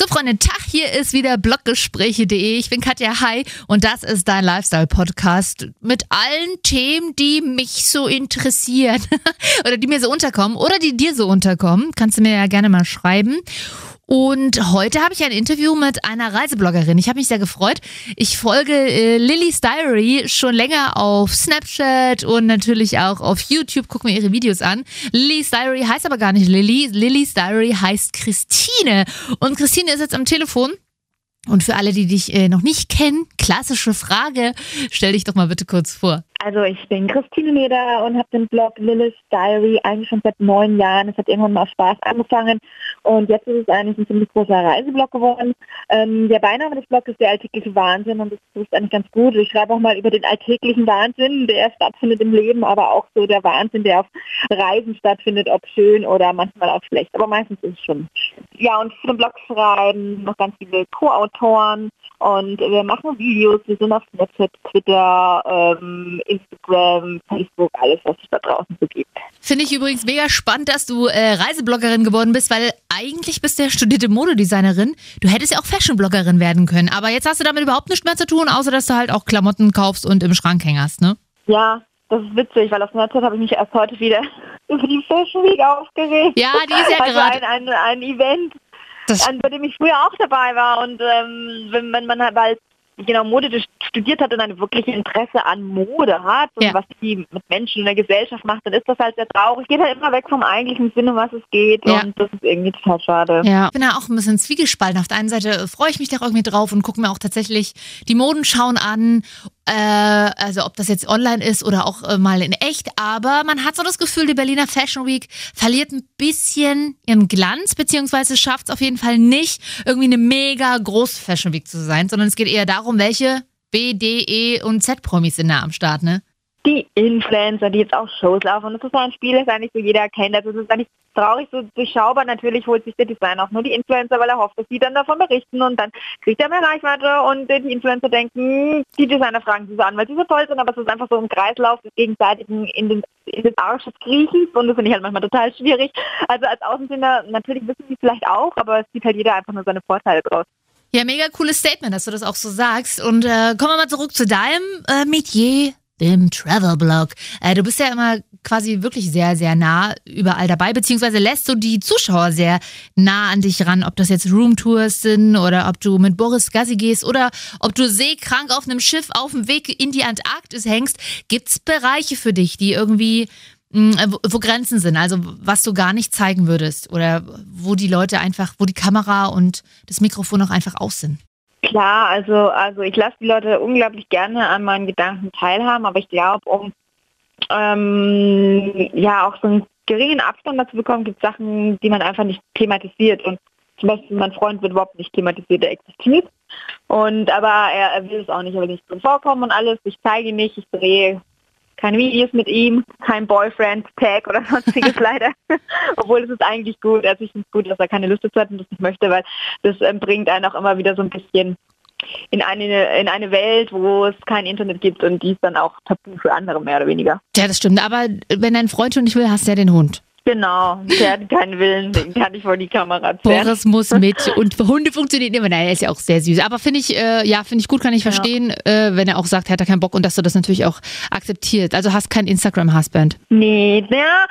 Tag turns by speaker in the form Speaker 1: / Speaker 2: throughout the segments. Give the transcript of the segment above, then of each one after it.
Speaker 1: So, Freunde, Tag, hier ist wieder bloggespräche.de. Ich bin Katja Hai und das ist dein Lifestyle-Podcast mit allen Themen, die mich so interessieren oder die mir so unterkommen oder die dir so unterkommen. Kannst du mir ja gerne mal schreiben. Und heute habe ich ein Interview mit einer Reisebloggerin. Ich habe mich sehr gefreut. Ich folge äh, Lily's Diary schon länger auf Snapchat und natürlich auch auf YouTube. Guck mir ihre Videos an. Lily's Diary heißt aber gar nicht Lily. Lily's Diary heißt Christine. Und Christine ist jetzt am Telefon. Und für alle, die dich äh, noch nicht kennen, klassische Frage, stell dich doch mal bitte kurz vor.
Speaker 2: Also ich bin Christine Leder und habe den Blog Lilith Diary eigentlich schon seit neun Jahren. Es hat irgendwann mal Spaß angefangen und jetzt ist es eigentlich ein ziemlich großer Reiseblog geworden. Ähm, der Beiname des Blogs ist der alltägliche Wahnsinn und das ist eigentlich ganz gut. Ich schreibe auch mal über den alltäglichen Wahnsinn, der stattfindet im Leben, aber auch so der Wahnsinn, der auf Reisen stattfindet, ob schön oder manchmal auch schlecht. Aber meistens ist es schon. Ja, und für den Blog schreiben noch ganz viele Co-Autoren und wir machen Videos. Wir sind auf Snapchat, Twitter, ähm, Instagram, Facebook, alles, was es da draußen so gibt.
Speaker 1: Finde ich übrigens mega spannend, dass du äh, Reisebloggerin geworden bist, weil eigentlich bist du ja studierte Modedesignerin. Du hättest ja auch Fashionbloggerin werden können. Aber jetzt hast du damit überhaupt nichts mehr zu tun, außer dass du halt auch Klamotten kaufst und im Schrank hängerst, ne?
Speaker 2: Ja, das ist witzig, weil auf Snapchat habe ich mich erst heute wieder über die Fashion Week aufgeregt.
Speaker 1: Ja, die ist ja
Speaker 2: also
Speaker 1: gerade.
Speaker 2: ein, ein, ein Event,
Speaker 1: Das-
Speaker 2: an, bei dem ich früher auch dabei war. Und ähm, wenn man, man halt genau Mode studiert hat und ein wirkliches Interesse an Mode hat und
Speaker 1: Ja.
Speaker 2: was die mit Menschen in der Gesellschaft macht, dann ist das halt sehr traurig. Geht halt immer weg vom eigentlichen Sinne, um was es geht.
Speaker 1: Ja.
Speaker 2: Und das ist irgendwie total schade.
Speaker 1: Ja, ich bin da auch ein bisschen zwiegespalten. Auf der einen Seite äh, freue ich mich da irgendwie drauf und gucke mir auch tatsächlich die Modenschauen an. Äh, also ob das jetzt online ist oder auch äh, mal in echt. Aber man hat so das Gefühl, die Berliner Fashion Week verliert ein bisschen ihren Glanz, beziehungsweise schafft es auf jeden Fall nicht, irgendwie eine mega große Fashion Week zu sein, sondern es geht eher darum, welche B, D, E und Z-Promis sind da am Start, ne?
Speaker 2: Die Influencer, die jetzt auch Shows laufen. Das ist ein Spiel, das eigentlich so jeder kennt. Also es ist eigentlich traurig, so durchschaubar. Natürlich holt sich der Designer auch nur die Influencer, weil er hofft, dass die dann davon berichten und dann kriegt er mehr Reichweite und die Influencer denken, die Designer fragen sie so an, weil sie so toll sind, aber es ist einfach so ein Kreislauf des gegenseitigen in den, in den Arsch des Kriechens und das finde ich halt manchmal total schwierig. Also als Außenstehender, natürlich wissen sie vielleicht auch, aber es sieht halt jeder einfach nur seine Vorteile draus.
Speaker 1: Ja, mega cooles Statement, dass du das auch so sagst. Und äh, kommen wir mal zurück zu deinem äh, Metier, dem Travel-Blog. Äh, du bist ja immer quasi wirklich sehr, sehr nah überall dabei, beziehungsweise lässt du die Zuschauer sehr nah an dich ran, ob das jetzt Roomtours sind oder ob du mit Boris Gassi gehst oder ob du seekrank auf einem Schiff auf dem Weg in die Antarktis hängst. Gibt's Bereiche für dich, die irgendwie mh, wo, wo Grenzen sind, also was du gar nicht zeigen würdest oder wo die Leute einfach, wo die Kamera und das Mikrofon auch einfach aus sind?
Speaker 2: Klar, also, also ich lasse die Leute unglaublich gerne an meinen Gedanken teilhaben, aber ich glaube, um ähm, ja auch so einen geringen Abstand dazu bekommen, gibt es Sachen, die man einfach nicht thematisiert. Und zum Beispiel mein Freund wird überhaupt nicht thematisiert, er existiert. Und aber er, er will es auch nicht, er will nicht drin vorkommen und alles. Ich zeige nicht, ich drehe keine Videos mit ihm, kein Boyfriend-Tag oder sonstiges leider. Obwohl es ist eigentlich gut. Also ich finde es gut, dass er keine Lust dazu hat und das nicht möchte, weil das ähm, bringt einen auch immer wieder so ein bisschen in eine, in eine Welt, wo es kein Internet gibt und die ist dann auch tabu für andere mehr oder weniger.
Speaker 1: Ja, das stimmt. Aber wenn dein Freund schon nicht will, hast du ja den Hund.
Speaker 2: Genau, der hat keinen Willen, den kann ich vor die Kamera zerren.
Speaker 1: Boris muss mit und Hunde funktionieren immer. Nein, er ist ja auch sehr süß. Aber finde ich, äh, ja, finde ich gut, kann ich
Speaker 2: Ja.
Speaker 1: verstehen, äh, wenn er auch sagt, er hat da keinen Bock und dass du das natürlich auch akzeptiert. Also hast kein Instagram-Husband.
Speaker 2: Nee, ja,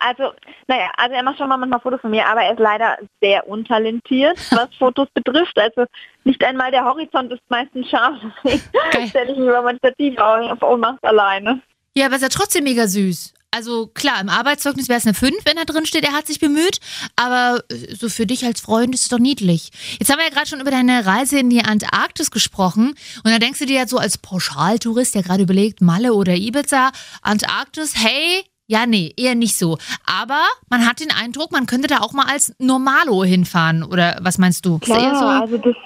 Speaker 2: also, naja, also er macht schon mal manchmal Fotos von mir, aber er ist leider sehr untalentiert, was Fotos betrifft. Also nicht einmal der Horizont ist meistens scharf, deswegen stelle ich mich über mein Stativ auf und mach's alleine.
Speaker 1: Ja, aber ist ja trotzdem mega süß. Also klar, im Arbeitszeugnis wäre es eine 5, wenn da drin steht, er hat sich bemüht. Aber äh, so für dich als Freund ist es doch niedlich. Jetzt haben wir ja gerade schon über deine Reise in die Antarktis gesprochen. Und da denkst du dir jetzt so als Pauschaltourist, der gerade überlegt, Malle oder Ibiza, Antarktis, hey, ja, nee, eher nicht so. Aber man hat den Eindruck, man könnte da auch mal als Normalo hinfahren. Oder was meinst du? Ist eher
Speaker 2: Klar,
Speaker 1: so,
Speaker 2: also das,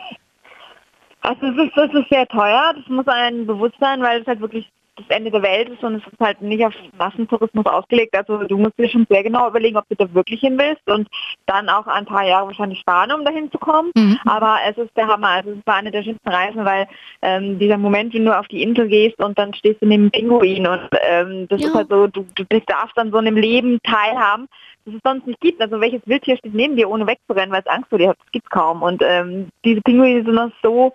Speaker 2: also es ist, das ist sehr teuer, das muss einem bewusst sein, weil es halt wirklich das Ende der Welt ist und es ist halt nicht auf Massentourismus ausgelegt. Also du musst dir schon sehr genau überlegen, ob du da wirklich hin willst und dann auch ein paar Jahre wahrscheinlich sparen, um dahin zu kommen.
Speaker 1: Mhm.
Speaker 2: Aber es ist der Hammer. Also es war eine der schönsten Reisen, weil ähm, dieser Moment, wenn du auf die Insel gehst und dann stehst du neben Pinguin und ähm, das
Speaker 1: Ja.
Speaker 2: ist halt so, du, du darfst dann so in einem Leben teilhaben, das es sonst nicht gibt. Also welches Wildtier steht neben dir, ohne wegzurennen, weil es Angst vor dir hat, das gibt's kaum. Und ähm, diese Pinguine sind noch so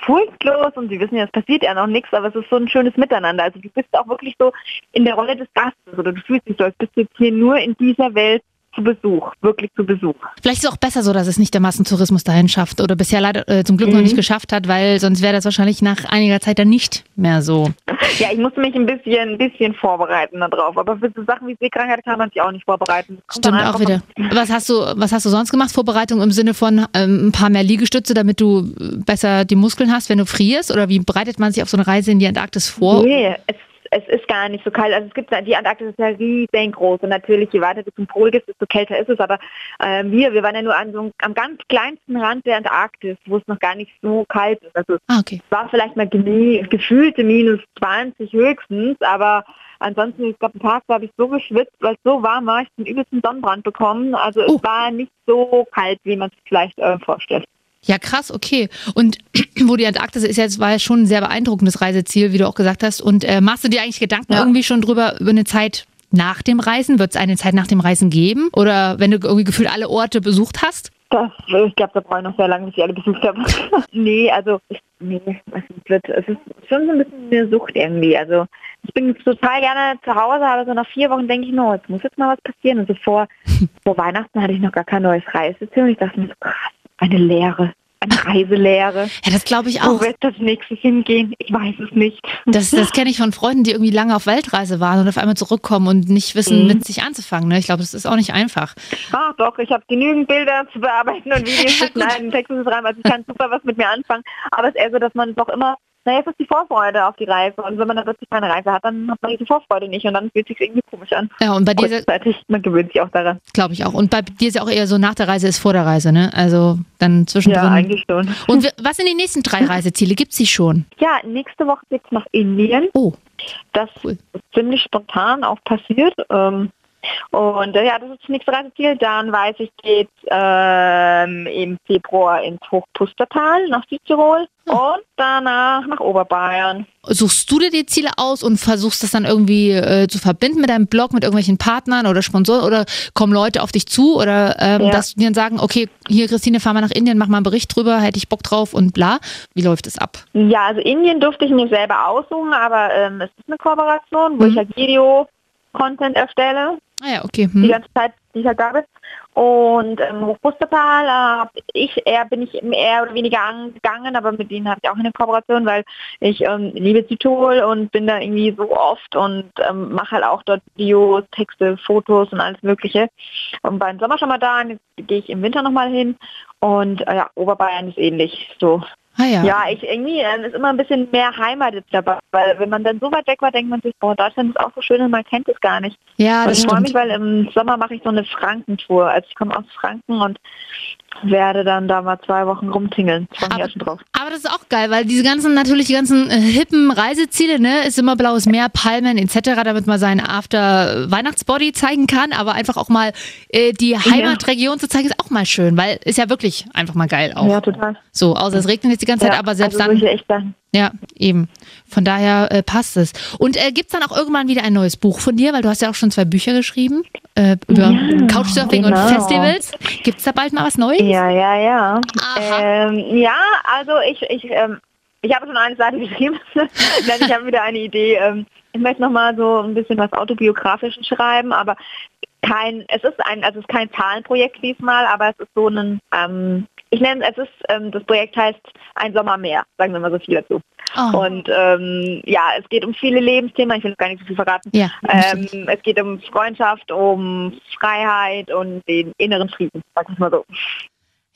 Speaker 2: furchtlos und sie wissen ja, es passiert ja noch nichts, aber es ist so ein schönes Miteinander. Also du bist auch wirklich so in der Rolle des Gastes oder du fühlst dich so, als bist du jetzt hier nur in dieser Welt zu Besuch, wirklich zu Besuch.
Speaker 1: Vielleicht ist es auch besser so, dass es nicht der Massentourismus dahin schafft oder bisher leider äh, zum Glück mhm. noch nicht geschafft hat, weil sonst wäre das wahrscheinlich nach einiger Zeit dann nicht mehr so.
Speaker 2: Ja, ich musste mich ein bisschen, ein bisschen vorbereiten darauf, aber für so Sachen wie Seekrankheit kann man sich auch nicht vorbereiten.
Speaker 1: Stimmt auch wieder. Was hast du, was hast du sonst gemacht? Vorbereitung im Sinne von ähm, ein paar mehr Liegestütze, damit du besser die Muskeln hast, wenn du frierst? Oder wie bereitet man sich auf so eine Reise in die Antarktis vor?
Speaker 2: Nee, es es ist gar nicht so kalt. Also es gibt die Antarktis ist ja riesengroß und natürlich je weiter du zum Pol gehst, desto kälter ist es. Aber äh, wir, wir waren ja nur an so, am ganz kleinsten Rand der Antarktis, wo es noch gar nicht so kalt ist. Also ah, okay. es war vielleicht mal gefühlte minus 20 höchstens, aber ansonsten, ich glaube, ein Tag habe ich so geschwitzt, weil es so warm war, ich den übelsten Sonnenbrand bekommen. Also oh. es war nicht so kalt, wie man es vielleicht äh, vorstellt.
Speaker 1: Ja, krass, okay. Und wo die Antarktis ist jetzt, war ja schon ein sehr beeindruckendes Reiseziel, wie du auch gesagt hast. Und äh, machst du dir eigentlich Gedanken ja. irgendwie schon drüber, über eine Zeit nach dem Reisen? Wird es eine Zeit nach dem Reisen geben? Oder wenn du irgendwie gefühlt alle Orte besucht hast?
Speaker 2: Das, ich glaube, da brauche ich noch sehr lange, bis ich alle besucht habe. nee, also, ich, nee, es, wird, es ist schon so ein bisschen eine Sucht irgendwie. Also, ich bin total gerne zu Hause, aber so nach vier Wochen denke ich, no, jetzt muss jetzt mal was passieren. Und so vor, vor Weihnachten hatte ich noch gar kein neues Reiseziel und ich dachte mir so, krass, eine Lehre. Eine Reiselehre.
Speaker 1: Ja, das glaube ich auch.
Speaker 2: Wo wird das nächstes hingehen? Ich weiß es nicht.
Speaker 1: Das, das kenne ich von Freunden, die irgendwie lange auf Weltreise waren und auf einmal zurückkommen und nicht wissen, mhm. mit sich anzufangen. Ne? Ich glaube, das ist auch nicht einfach.
Speaker 2: Ach doch, ich habe genügend Bilder zu bearbeiten und Videos ja, zu schneiden, Texte zu schreiben. Also ich kann super was mit mir anfangen. Aber es ist eher so, dass man doch immer naja, es ist die Vorfreude auf die Reise. Und wenn man dann plötzlich keine Reise hat, dann hat man diese Vorfreude nicht und dann fühlt sich irgendwie komisch an.
Speaker 1: Ja, und bei dir.
Speaker 2: man gewöhnt sich auch daran.
Speaker 1: Glaube ich auch. Und bei dir ist ja auch eher so nach der Reise ist vor der Reise, ne? Also dann zwischendrin.
Speaker 2: Ja, eigentlich schon.
Speaker 1: Und was sind die nächsten drei Reiseziele? Gibt es sie schon?
Speaker 2: Ja, nächste Woche geht es nach Indien.
Speaker 1: Oh.
Speaker 2: Das cool. ist ziemlich spontan auch passiert. Ähm, und äh, ja, das ist das nächste Reiseziel. Dann weiß ich, geht ähm, im Februar ins Hochpustertal nach Südtirol hm. und danach nach Oberbayern.
Speaker 1: Suchst du dir die Ziele aus und versuchst das dann irgendwie äh, zu verbinden mit deinem Blog, mit irgendwelchen Partnern oder Sponsoren oder kommen Leute auf dich zu oder ähm, ja. dass die dann sagen, okay, hier Christine, fahr mal nach Indien, mach mal einen Bericht drüber, hätte ich Bock drauf und bla. Wie läuft es ab?
Speaker 2: Ja, also Indien durfte ich mir selber aussuchen, aber ähm, es ist eine Kooperation, wo mhm. ich halt Video Content erstelle.
Speaker 1: Ah ja, okay. Hm.
Speaker 2: Die ganze Zeit, die ich halt da bin. Und ähm, Hochbustertal, äh, ich eher bin ich mehr oder weniger angegangen, aber mit denen habe ich auch eine Kooperation, weil ich ähm, liebe Südtirol und bin da irgendwie so oft und ähm, mache halt auch dort Videos, Texte, Fotos und alles Mögliche. Und beim Sommer schon mal da, jetzt gehe ich im Winter nochmal hin und äh, ja, Oberbayern ist ähnlich so.
Speaker 1: Ah, ja.
Speaker 2: ja, ich irgendwie äh, ist immer ein bisschen mehr Heimat jetzt dabei, weil wenn man dann so weit weg war, denkt man sich, boah, Deutschland ist auch so schön und man kennt es gar nicht.
Speaker 1: Ja, das
Speaker 2: und ich
Speaker 1: freue
Speaker 2: mich, weil im Sommer mache ich so eine Frankentour. Also ich komme aus Franken und werde dann da mal zwei Wochen rumtingeln.
Speaker 1: Aber, aber, das ist auch geil, weil diese ganzen, natürlich die ganzen äh, hippen Reiseziele, ne, ist immer blaues Meer, Palmen etc., damit man seinen After-Weihnachtsbody zeigen kann, aber einfach auch mal äh, die Heimatregion ja. zu zeigen, ist auch mal schön, weil ist ja wirklich einfach mal geil auch.
Speaker 2: Ja, total.
Speaker 1: So, außer es regnet jetzt die ganze Zeit, aber selbst
Speaker 2: also
Speaker 1: dann. Ja, eben. Von daher äh, passt es. Und äh, gibt es dann auch irgendwann wieder ein neues Buch von dir? Weil du hast ja auch schon zwei Bücher geschrieben äh, über ja, Couchsurfing genau. und Festivals. Gibt es da bald mal was Neues?
Speaker 2: Ja, ja, ja. Ähm, ja, also ich, ich, ähm, ich habe schon eine Seite geschrieben, ich habe wieder eine Idee. Ähm, ich möchte noch mal so ein bisschen was autobiografisches schreiben, aber kein, es ist ein, also es ist kein Zahlenprojekt diesmal, aber es ist so ein, ähm, ich nenne es ist, ähm, das Projekt heißt Ein Sommer mehr, sagen wir mal so viel dazu. Oh. Und ähm, ja, es geht um viele Lebensthemen, ich will gar nicht so viel verraten.
Speaker 1: Ja,
Speaker 2: ähm, es geht um Freundschaft, um Freiheit und den inneren Frieden, sag ich mal so.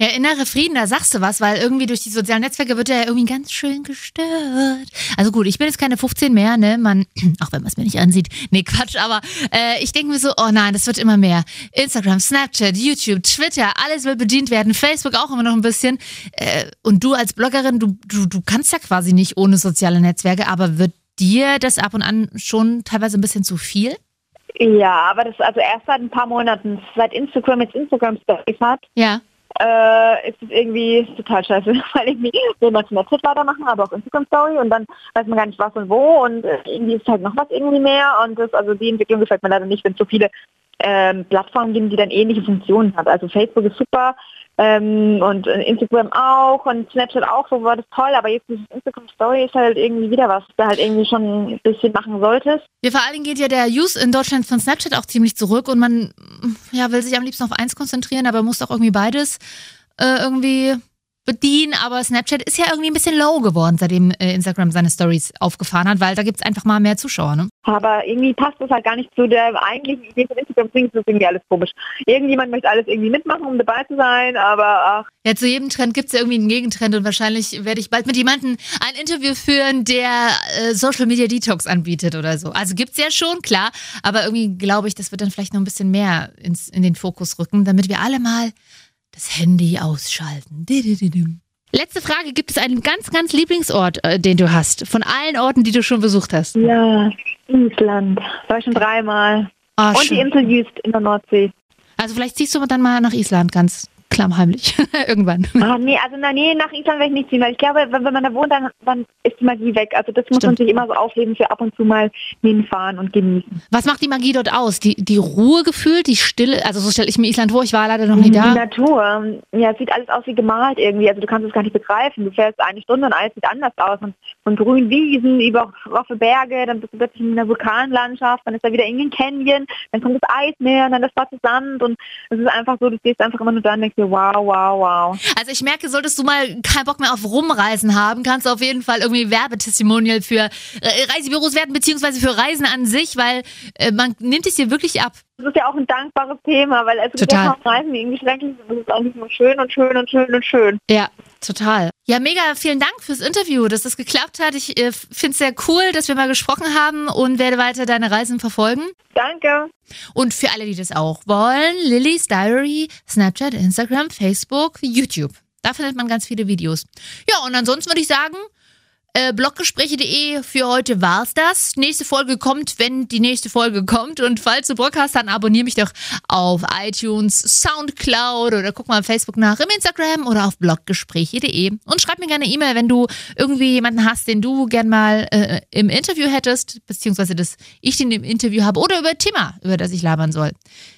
Speaker 1: Ja, innere Frieden, da sagst du was, weil irgendwie durch die sozialen Netzwerke wird er ja irgendwie ganz schön gestört. Also gut, ich bin jetzt keine 15 mehr, ne? Man, auch wenn man es mir nicht ansieht. Nee, Quatsch, aber äh, ich denke mir so, oh nein, das wird immer mehr. Instagram, Snapchat, YouTube, Twitter, alles will bedient werden, Facebook auch immer noch ein bisschen. Äh, und du als Bloggerin, du, du, du kannst ja quasi nicht ohne soziale Netzwerke, aber wird dir das ab und an schon teilweise ein bisschen zu viel?
Speaker 2: Ja, aber das also erst seit ein paar Monaten, seit Instagram jetzt Instagram Stories hat.
Speaker 1: Ja
Speaker 2: äh, ist es irgendwie total scheiße, weil irgendwie will man Snapchat weitermachen, aber auch Instagram Story und dann weiß man gar nicht was und wo und äh, irgendwie ist halt noch was irgendwie mehr und das, also die Entwicklung gefällt mir leider nicht, wenn so viele ähm, Plattformen geben, die dann ähnliche Funktionen hat. Also Facebook ist super ähm, und Instagram auch und Snapchat auch, so war das toll, aber jetzt dieses Instagram Story ist halt irgendwie wieder was, da halt irgendwie schon ein bisschen machen solltest.
Speaker 1: Ja, vor allen Dingen geht ja der Use in Deutschland von Snapchat auch ziemlich zurück und man ja, will sich am liebsten auf eins konzentrieren, aber muss auch irgendwie beides äh, irgendwie bedienen, aber Snapchat ist ja irgendwie ein bisschen low geworden, seitdem äh, Instagram seine Stories aufgefahren hat, weil da gibt es einfach mal mehr Zuschauer, ne?
Speaker 2: Aber irgendwie passt das halt gar nicht zu der eigentlichen Idee von Instagram, deswegen ist das irgendwie alles komisch. Irgendjemand möchte alles irgendwie mitmachen, um dabei zu sein, aber ach.
Speaker 1: Ja, zu jedem Trend gibt es ja irgendwie einen Gegentrend und wahrscheinlich werde ich bald mit jemandem ein Interview führen, der äh, Social Media Detox anbietet oder so. Also gibt es ja schon, klar, aber irgendwie glaube ich, das wird dann vielleicht noch ein bisschen mehr ins, in den Fokus rücken, damit wir alle mal das Handy ausschalten. Letzte Frage, gibt es einen ganz, ganz Lieblingsort, äh, den du hast? Von allen Orten, die du schon besucht hast?
Speaker 2: Ja, Island. War ich schon dreimal.
Speaker 1: Oh,
Speaker 2: Und
Speaker 1: schön.
Speaker 2: die Insel Jüst in der Nordsee.
Speaker 1: Also vielleicht ziehst du dann mal nach Island ganz klammheimlich. Irgendwann.
Speaker 2: Ah, nee, also na, nee, nach Island werde ich nicht ziehen, weil ich glaube, wenn, wenn man da wohnt, dann, dann ist die Magie weg. Also das muss
Speaker 1: Stimmt.
Speaker 2: man sich immer so aufheben für ab und zu mal hinfahren und genießen.
Speaker 1: Was macht die Magie dort aus? Die, die Ruhe gefühlt, die Stille? Also so stelle ich mir Island vor, ich war leider noch nie
Speaker 2: Die
Speaker 1: da.
Speaker 2: Natur, ja, es sieht alles aus wie gemalt irgendwie. Also du kannst es gar nicht begreifen. Du fährst eine Stunde und alles sieht anders aus. Und von grünen Wiesen über roffe Berge, dann bist du plötzlich in einer Vulkanlandschaft, dann ist da wieder irgendein Canyon, dann kommt das Eismeer und dann das schwarze Sand und es ist einfach so, du stehst einfach immer nur da und denkst wow, wow, wow.
Speaker 1: Also ich merke, solltest du mal keinen Bock mehr auf Rumreisen haben, kannst du auf jeden Fall irgendwie Werbetestimonial für äh, Reisebüros werden, beziehungsweise für Reisen an sich, weil äh, man nimmt es dir wirklich ab.
Speaker 2: Das ist ja auch ein dankbares Thema, weil es gibt
Speaker 1: Total.
Speaker 2: Reisen, irgendwie schrecklich sind. Das ist eigentlich nur schön und schön und schön und schön.
Speaker 1: Ja, total. Ja, mega, vielen Dank fürs Interview, dass das geklappt hat. Ich äh, finde es sehr cool, dass wir mal gesprochen haben und werde weiter deine Reisen verfolgen.
Speaker 2: Danke.
Speaker 1: Und für alle, die das auch wollen, Lillys Diary, Snapchat, Instagram, Facebook, YouTube. Da findet man ganz viele Videos. Ja, und ansonsten würde ich sagen, äh, bloggespräche.de für heute war's das. Nächste Folge kommt, wenn die nächste Folge kommt. Und falls du Bock hast, dann abonniere mich doch auf iTunes, Soundcloud oder guck mal auf Facebook nach, im Instagram oder auf bloggespräche.de. Und schreib mir gerne E-Mail, wenn du irgendwie jemanden hast, den du gern mal äh, im Interview hättest, beziehungsweise dass ich den im Interview habe oder über Thema, über das ich labern soll.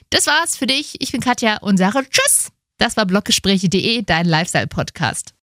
Speaker 1: Das war's für dich. Ich bin Katja und sage Tschüss. Das war bloggespräche.de, dein Lifestyle-Podcast.